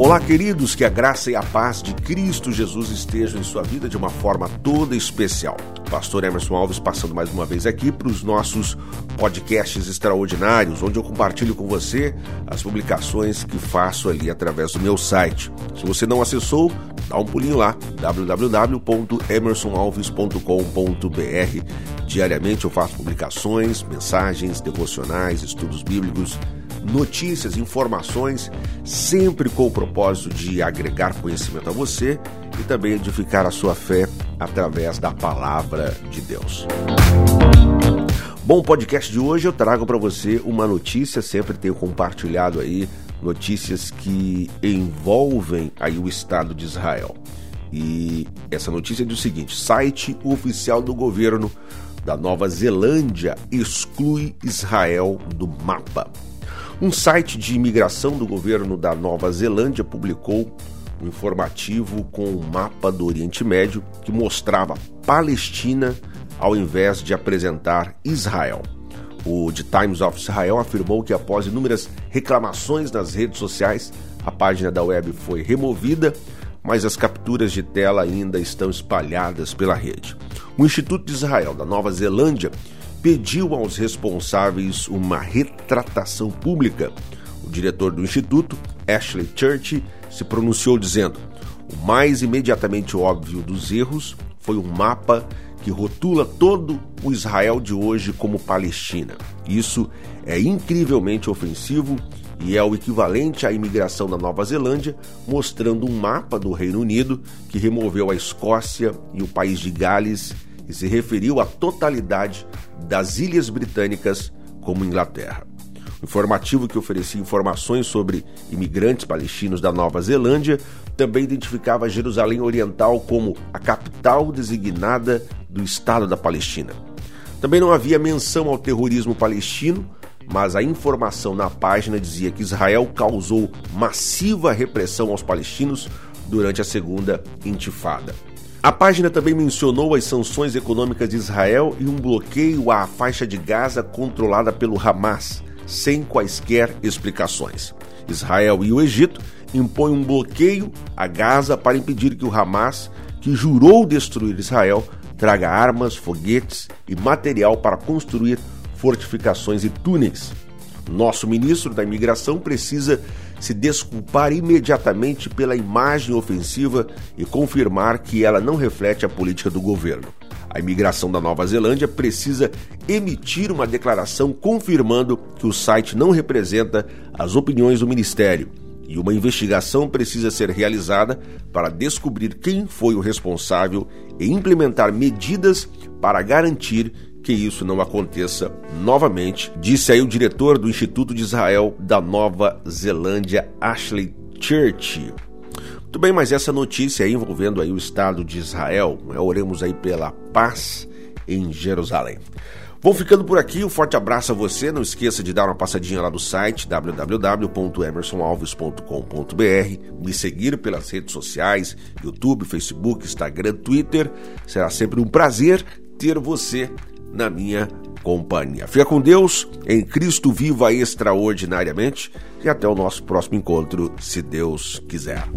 Olá, queridos, que a graça e a paz de Cristo Jesus estejam em sua vida de uma forma toda especial. Pastor Emerson Alves passando mais uma vez aqui para os nossos podcasts extraordinários, onde eu compartilho com você as publicações que faço ali através do meu site. Se você não acessou, dá um pulinho lá, www.emersonalves.com.br. Diariamente eu faço publicações, mensagens, devocionais, estudos bíblicos notícias, informações, sempre com o propósito de agregar conhecimento a você e também edificar a sua fé através da palavra de Deus. Bom, podcast de hoje eu trago para você uma notícia, sempre tenho compartilhado aí notícias que envolvem aí o Estado de Israel. E essa notícia é do seguinte: site oficial do governo da Nova Zelândia exclui Israel do mapa. Um site de imigração do governo da Nova Zelândia publicou um informativo com um mapa do Oriente Médio que mostrava Palestina ao invés de apresentar Israel. O The Times of Israel afirmou que após inúmeras reclamações nas redes sociais, a página da web foi removida, mas as capturas de tela ainda estão espalhadas pela rede. O Instituto de Israel da Nova Zelândia pediu aos responsáveis uma retratação pública. O diretor do instituto, Ashley Church, se pronunciou dizendo: o mais imediatamente óbvio dos erros foi um mapa que rotula todo o Israel de hoje como Palestina. Isso é incrivelmente ofensivo e é o equivalente à imigração da Nova Zelândia, mostrando um mapa do Reino Unido que removeu a Escócia e o país de Gales e se referiu à totalidade das Ilhas Britânicas como Inglaterra. O informativo que oferecia informações sobre imigrantes palestinos da Nova Zelândia também identificava Jerusalém Oriental como a capital designada do Estado da Palestina. Também não havia menção ao terrorismo palestino, mas a informação na página dizia que Israel causou massiva repressão aos palestinos durante a segunda intifada. A página também mencionou as sanções econômicas de Israel e um bloqueio à faixa de Gaza controlada pelo Hamas, sem quaisquer explicações. Israel e o Egito impõem um bloqueio a Gaza para impedir que o Hamas, que jurou destruir Israel, traga armas, foguetes e material para construir fortificações e túneis. Nosso ministro da Imigração precisa se desculpar imediatamente pela imagem ofensiva e confirmar que ela não reflete a política do governo. A imigração da Nova Zelândia precisa emitir uma declaração confirmando que o site não representa as opiniões do ministério e uma investigação precisa ser realizada para descobrir quem foi o responsável e implementar medidas para garantir que isso não aconteça novamente, disse aí o diretor do Instituto de Israel da Nova Zelândia, Ashley Church. Muito bem, mas essa notícia aí envolvendo aí o Estado de Israel, né? oremos aí pela paz em Jerusalém. Vou ficando por aqui, um forte abraço a você. Não esqueça de dar uma passadinha lá no site www.emersonalves.com.br, me seguir pelas redes sociais, YouTube, Facebook, Instagram, Twitter. Será sempre um prazer ter você na minha companhia. Fica com Deus, em Cristo viva extraordinariamente e até o nosso próximo encontro, se Deus quiser.